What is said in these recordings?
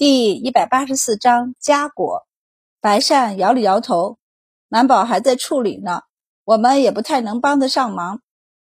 第一百八十四章佳果。白善摇了摇头，满宝还在处理呢，我们也不太能帮得上忙。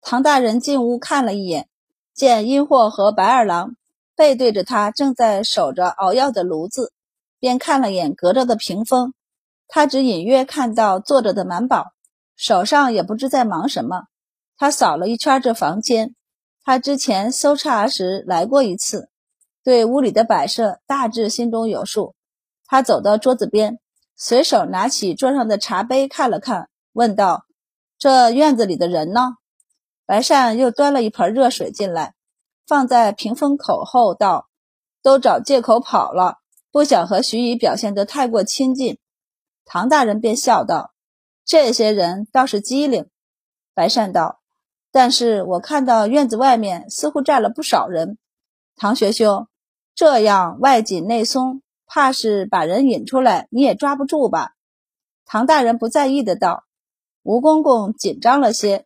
唐大人进屋看了一眼，见阴货和白二郎背对着他，正在守着熬药的炉子，便看了眼隔着的屏风。他只隐约看到坐着的满宝，手上也不知在忙什么。他扫了一圈这房间，他之前搜查时来过一次。对屋里的摆设大致心中有数，他走到桌子边，随手拿起桌上的茶杯看了看，问道：“这院子里的人呢？”白善又端了一盆热水进来，放在屏风口后，道：“都找借口跑了，不想和徐姨表现得太过亲近。”唐大人便笑道：“这些人倒是机灵。”白善道：“但是我看到院子外面似乎站了不少人，唐学兄。”这样外紧内松，怕是把人引出来，你也抓不住吧？唐大人不在意的道：“吴公公紧张了些，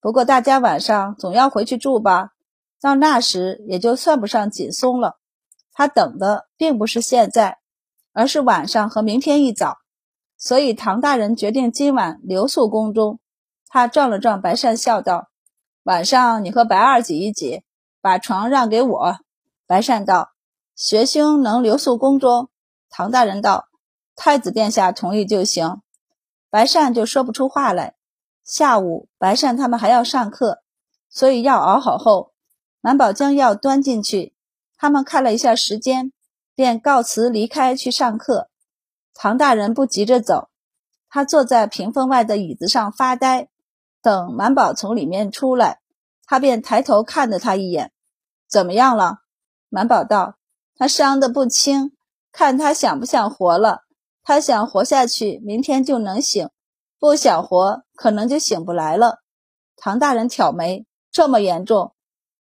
不过大家晚上总要回去住吧？到那时也就算不上紧松了。他等的并不是现在，而是晚上和明天一早。所以唐大人决定今晚留宿宫中。他撞了撞白善，笑道：‘晚上你和白二挤一挤，把床让给我。’白善道。”学兄能留宿宫中？唐大人道：“太子殿下同意就行。”白善就说不出话来。下午，白善他们还要上课，所以药熬好后，满宝将药端进去，他们看了一下时间，便告辞离开去上课。唐大人不急着走，他坐在屏风外的椅子上发呆，等满宝从里面出来，他便抬头看了他一眼：“怎么样了？”满宝道。他伤得不轻，看他想不想活了。他想活下去，明天就能醒；不想活，可能就醒不来了。唐大人挑眉：“这么严重？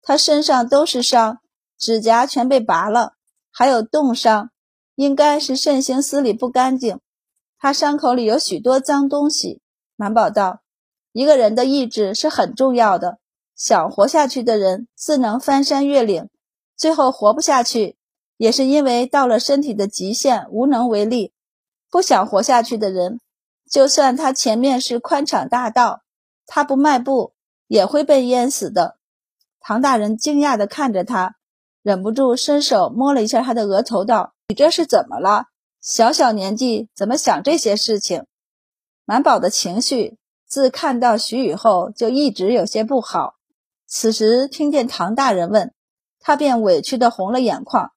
他身上都是伤，指甲全被拔了，还有冻伤，应该是肾行司理不干净。他伤口里有许多脏东西。”满宝道：“一个人的意志是很重要的。想活下去的人，自能翻山越岭；最后活不下去。”也是因为到了身体的极限，无能为力。不想活下去的人，就算他前面是宽敞大道，他不迈步也会被淹死的。唐大人惊讶地看着他，忍不住伸手摸了一下他的额头，道：“你这是怎么了？小小年纪怎么想这些事情？”满宝的情绪自看到徐宇后就一直有些不好，此时听见唐大人问，他便委屈地红了眼眶。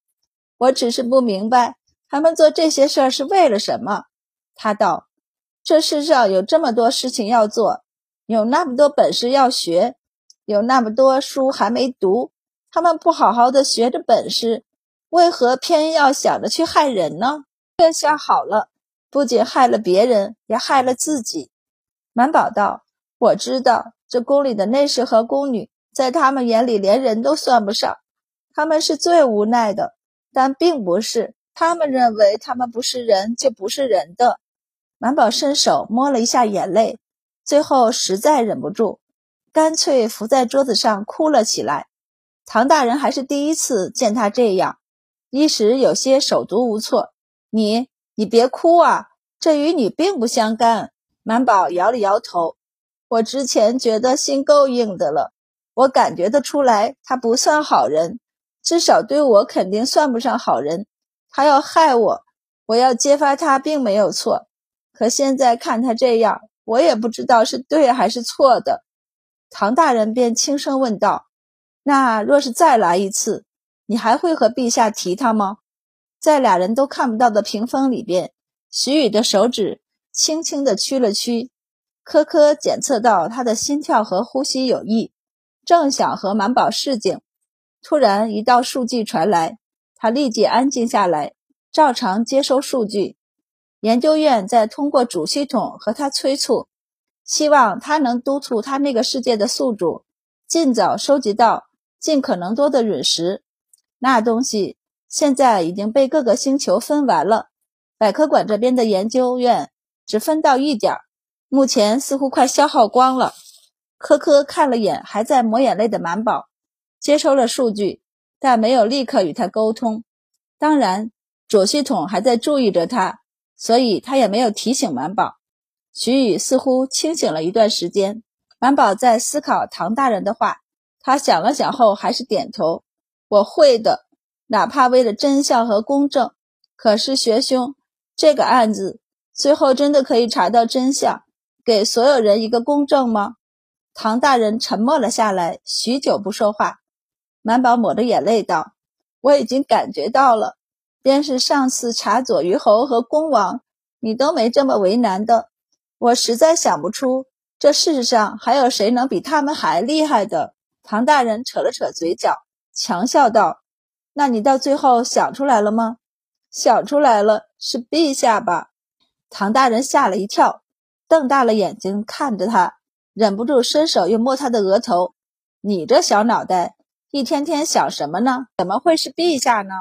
我只是不明白，他们做这些事儿是为了什么？他道：“这世上有这么多事情要做，有那么多本事要学，有那么多书还没读，他们不好好的学着本事，为何偏要想着去害人呢？这下好了，不仅害了别人，也害了自己。”满宝道：“我知道，这宫里的内侍和宫女，在他们眼里连人都算不上，他们是最无奈的。”但并不是，他们认为他们不是人就不是人的。满宝伸手摸了一下眼泪，最后实在忍不住，干脆伏在桌子上哭了起来。唐大人还是第一次见他这样，一时有些手足无措。你，你别哭啊，这与你并不相干。满宝摇了摇头，我之前觉得心够硬的了，我感觉得出来，他不算好人。至少对我肯定算不上好人，他要害我，我要揭发他并没有错。可现在看他这样，我也不知道是对还是错的。唐大人便轻声问道：“那若是再来一次，你还会和陛下提他吗？”在俩人都看不到的屏风里边，徐宇的手指轻轻地屈了屈，科科检测到他的心跳和呼吸有异，正想和满宝示警。突然，一道数据传来，他立即安静下来，照常接收数据。研究院在通过主系统和他催促，希望他能督促他那个世界的宿主尽早收集到尽可能多的陨石。那东西现在已经被各个星球分完了，百科馆这边的研究院只分到一点，目前似乎快消耗光了。科科看了眼还在抹眼泪的满宝。接收了数据，但没有立刻与他沟通。当然，左系统还在注意着他，所以他也没有提醒满宝。徐宇似乎清醒了一段时间，满宝在思考唐大人的话，他想了想后还是点头：“我会的，哪怕为了真相和公正。可是学兄，这个案子最后真的可以查到真相，给所有人一个公正吗？”唐大人沉默了下来，许久不说话。满宝抹着眼泪道：“我已经感觉到了，便是上次查左虞侯和恭王，你都没这么为难的。我实在想不出，这世上还有谁能比他们还厉害的。”唐大人扯了扯嘴角，强笑道：“那你到最后想出来了吗？”“想出来了，是陛下吧？”唐大人吓了一跳，瞪大了眼睛看着他。忍不住伸手又摸他的额头，你这小脑袋一天天想什么呢？怎么会是陛下呢？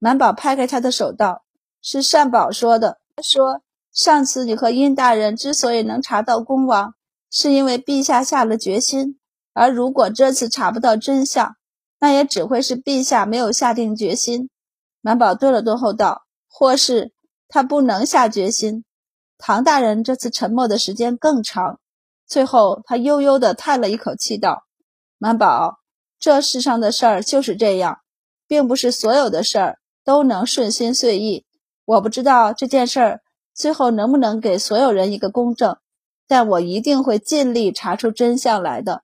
满宝拍开他的手道：“是善宝说的。他说上次你和殷大人之所以能查到恭王，是因为陛下下了决心。而如果这次查不到真相，那也只会是陛下没有下定决心。”满宝顿了顿后道：“或是他不能下决心。”唐大人这次沉默的时间更长。最后，他悠悠地叹了一口气，道：“满宝，这世上的事儿就是这样，并不是所有的事儿都能顺心遂意。我不知道这件事儿最后能不能给所有人一个公正，但我一定会尽力查出真相来的。”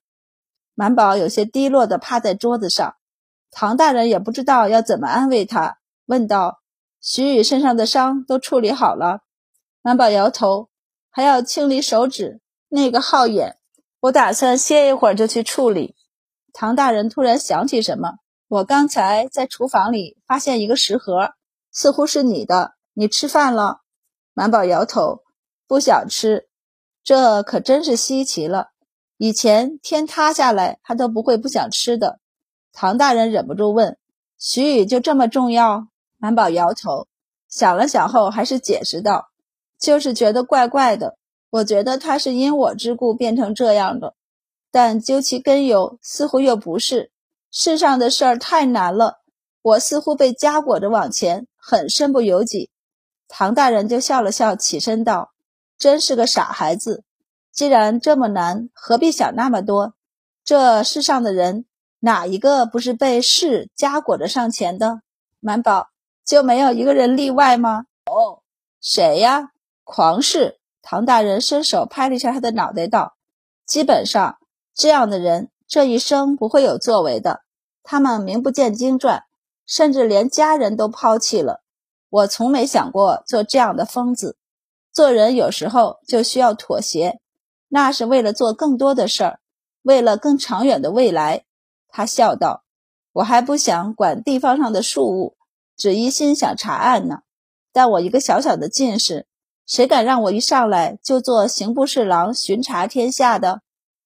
满宝有些低落地趴在桌子上，唐大人也不知道要怎么安慰他，问道：“徐宇身上的伤都处理好了？”满宝摇头：“还要清理手指。”那个浩眼，我打算歇一会儿就去处理。唐大人突然想起什么，我刚才在厨房里发现一个食盒，似乎是你的。你吃饭了？满宝摇头，不想吃。这可真是稀奇了，以前天塌下来他都不会不想吃的。唐大人忍不住问：“徐宇就这么重要？”满宝摇头，想了想后还是解释道：“就是觉得怪怪的。”我觉得他是因我之故变成这样的，但究其根由，似乎又不是。世上的事儿太难了，我似乎被夹裹着往前，很身不由己。唐大人就笑了笑，起身道：“真是个傻孩子，既然这么难，何必想那么多？这世上的人，哪一个不是被事夹裹着上前的？满宝就没有一个人例外吗？哦，谁呀？狂士。”唐大人伸手拍了一下他的脑袋，道：“基本上这样的人这一生不会有作为的。他们名不见经传，甚至连家人都抛弃了。我从没想过做这样的疯子。做人有时候就需要妥协，那是为了做更多的事儿，为了更长远的未来。”他笑道：“我还不想管地方上的庶务，只一心想查案呢。但我一个小小的进士。”谁敢让我一上来就做刑部侍郎巡查天下的？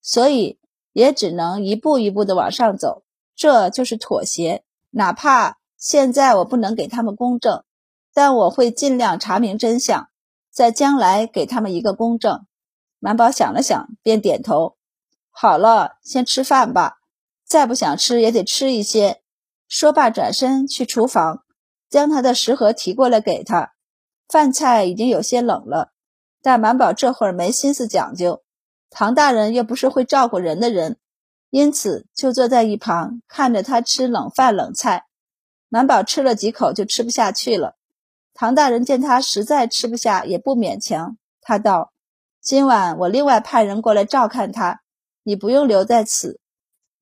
所以也只能一步一步的往上走，这就是妥协。哪怕现在我不能给他们公正，但我会尽量查明真相，在将来给他们一个公正。满宝想了想，便点头：“好了，先吃饭吧。再不想吃也得吃一些。”说罢，转身去厨房，将他的食盒提过来给他。饭菜已经有些冷了，但满宝这会儿没心思讲究。唐大人又不是会照顾人的人，因此就坐在一旁看着他吃冷饭冷菜。满宝吃了几口就吃不下去了。唐大人见他实在吃不下，也不勉强。他道：“今晚我另外派人过来照看他，你不用留在此。”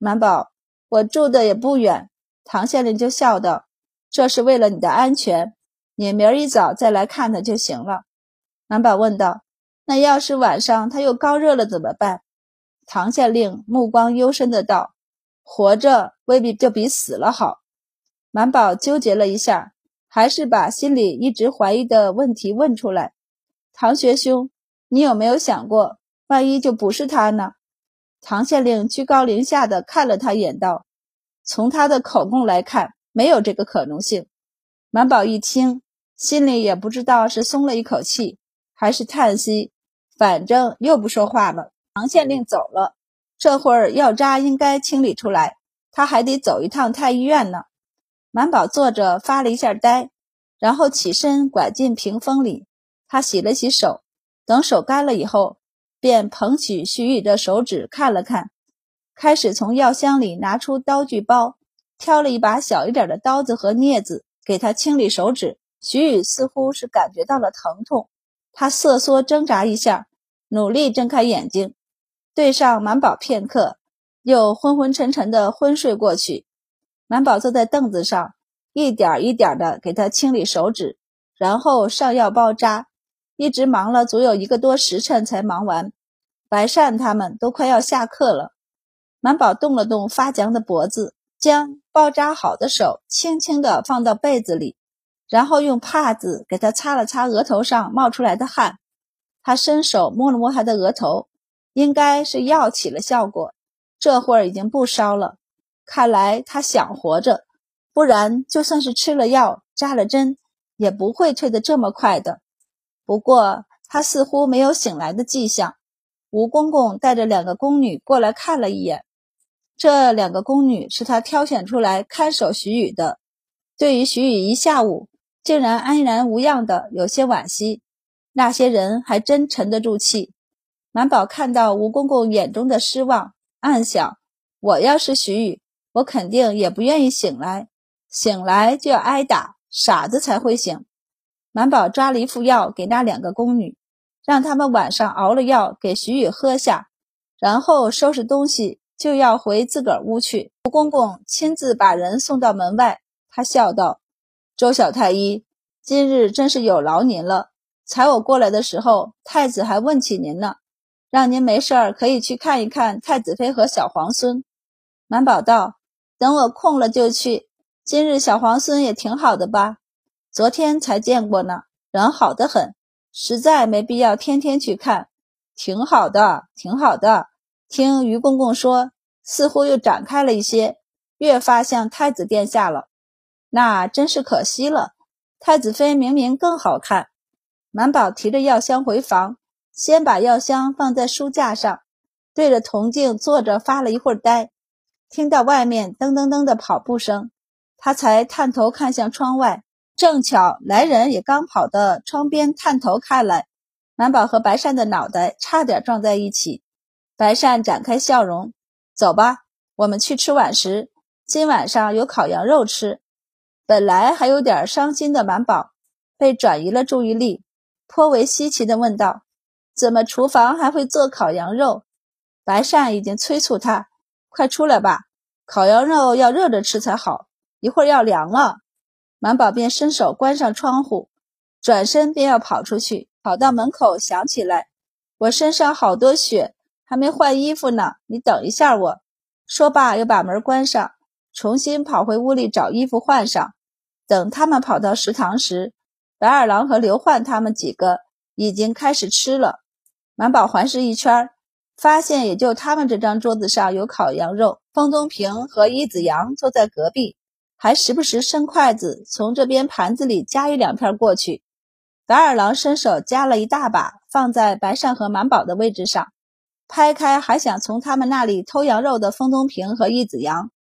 满宝：“我住的也不远。”唐县令就笑道：“这是为了你的安全。”你明儿一早再来看他就行了。满宝问道：“那要是晚上他又高热了怎么办？”唐县令目光幽深的道：“活着未必就比死了好。”满宝纠结了一下，还是把心里一直怀疑的问题问出来：“唐学兄，你有没有想过，万一就不是他呢？”唐县令居高临下的看了他一眼，道：“从他的口供来看，没有这个可能性。”满宝一听。心里也不知道是松了一口气，还是叹息，反正又不说话了。唐县令走了，这会儿药渣应该清理出来，他还得走一趟太医院呢。满宝坐着发了一下呆，然后起身拐进屏风里。他洗了洗手，等手干了以后，便捧起徐宇的手指看了看，开始从药箱里拿出刀具包，挑了一把小一点的刀子和镊子给他清理手指。徐宇似乎是感觉到了疼痛，他瑟缩挣扎一下，努力睁开眼睛，对上满宝片刻，又昏昏沉沉的昏睡过去。满宝坐在凳子上，一点一点的给他清理手指，然后上药包扎。一直忙了足有一个多时辰才忙完，白善他们都快要下课了。满宝动了动发僵的脖子，将包扎好的手轻轻的放到被子里，然后用帕子给他擦了擦额头上冒出来的汗。他伸手摸了摸他的额头，应该是药起了效果，这会儿已经不烧了。看来他想活着，不然就算是吃了药、扎了针，也不会退得这么快的。不过他似乎没有醒来的迹象。吴公公带着两个宫女过来看了一眼，这两个宫女是他挑选出来看守徐宇的。对于徐宇一下午竟然安然无恙的，有些惋惜。那些人还真沉得住气。满宝看到吴公公眼中的失望，暗想：我要是徐宇，我肯定也不愿意醒来，醒来就要挨打，傻子才会醒。满宝抓了一副药给那两个宫女，让他们晚上熬了药给徐宇喝下，然后收拾东西就要回自个儿屋去。吴公公亲自把人送到门外，他笑道：“周小太医，今日真是有劳您了。才我过来的时候，太子还问起您呢，让您没事儿可以去看一看太子妃和小皇孙。”满宝道：“等我空了就去。今日小皇孙也挺好的吧？”昨天才见过呢，人好的很，实在没必要天天去看。挺好的，挺好的。听于公公说，似乎又展开了一些，越发像太子殿下了。那真是可惜了。太子妃明明更好看。满宝提着药箱回房，先把药箱放在书架上，对着铜镜坐着发了一会儿呆，听到外面噔噔噔的跑步声，他才探头看向窗外。正巧来人也刚跑到窗边探头看来，满宝和白善的脑袋差点撞在一起。白善展开笑容：“走吧，我们去吃晚食。今晚上有烤羊肉吃。”本来还有点伤心的满宝，被转移了注意力，颇为稀奇地问道：“怎么厨房还会做烤羊肉？”白善已经催促他：“快出来吧，烤羊肉要热着吃才好，一会儿要凉了。”满宝便伸手关上窗户，转身便要跑出去，跑到门口想起来：“我身上好多血，还没换衣服呢。你等一下，我说罢又把门关上，重新跑回屋里找衣服换上。等他们跑到食堂时，白二郎和刘焕他们几个已经开始吃了。满宝环视一圈，发现也就他们这张桌子上有烤羊肉。方东平和伊子阳坐在隔壁。还时不时伸筷子从这边盘子里夹一两片过去。白二郎伸手夹了一大把，放在白善和满宝的位置上，拍开还想从他们那里偷羊肉的风东平和易子阳。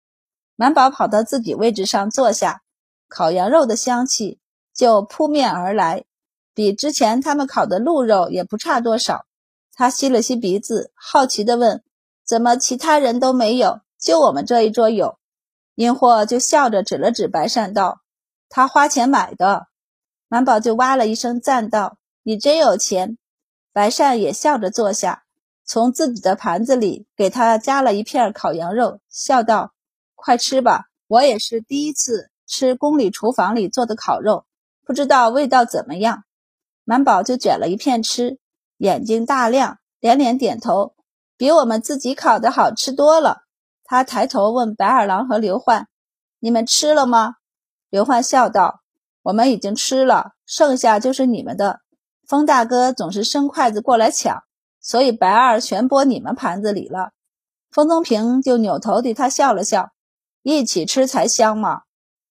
满宝跑到自己位置上坐下，烤羊肉的香气就扑面而来，比之前他们烤的鹿肉也不差多少。他吸了吸鼻子，好奇地问：“怎么其他人都没有，就我们这一桌有？”阴货就笑着指了指白善道：“他花钱买的。”满宝就哇了一声赞道：“你真有钱。”白善也笑着坐下，从自己的盘子里给他夹了一片烤羊肉，笑道：“快吃吧，我也是第一次吃宫里厨房里做的烤肉，不知道味道怎么样。”满宝就卷了一片吃，眼睛大亮，连连点头：“比我们自己烤的好吃多了。”他抬头问白二郎和刘焕：“你们吃了吗？”刘焕笑道：“我们已经吃了，剩下就是你们的。风大哥总是伸筷子过来抢，所以白二全拨你们盘子里了。”风宗平就扭头对他笑了笑：“一起吃才香嘛。”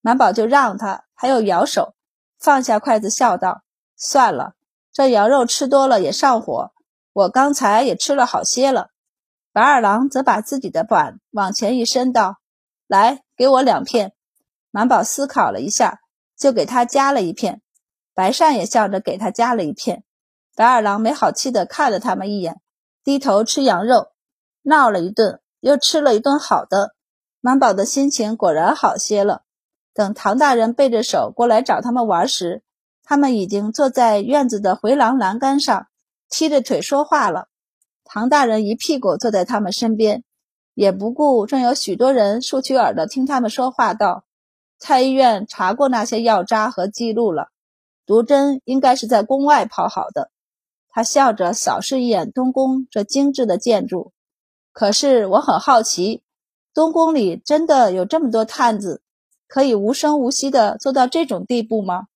满宝就让他，他又摇手，放下筷子笑道：“算了，这羊肉吃多了也上火，我刚才也吃了好些了。”白二郎则把自己的碗往前一伸，道：“来，给我两片。”满宝思考了一下，就给他夹了一片。白善也笑着给他夹了一片。白二郎没好气地看了他们一眼，低头吃羊肉，闹了一顿，又吃了一顿好的。满宝的心情果然好些了。等唐大人背着手过来找他们玩时，他们已经坐在院子的回廊栏杆上，踢着腿说话了。唐大人一屁股坐在他们身边，也不顾正有许多人竖起耳朵听他们说话，道：“太医院查过那些药渣和记录了，毒针应该是在宫外抛好的。”他笑着扫视一眼东宫这精致的建筑，可是我很好奇，东宫里真的有这么多探子，可以无声无息的做到这种地步吗？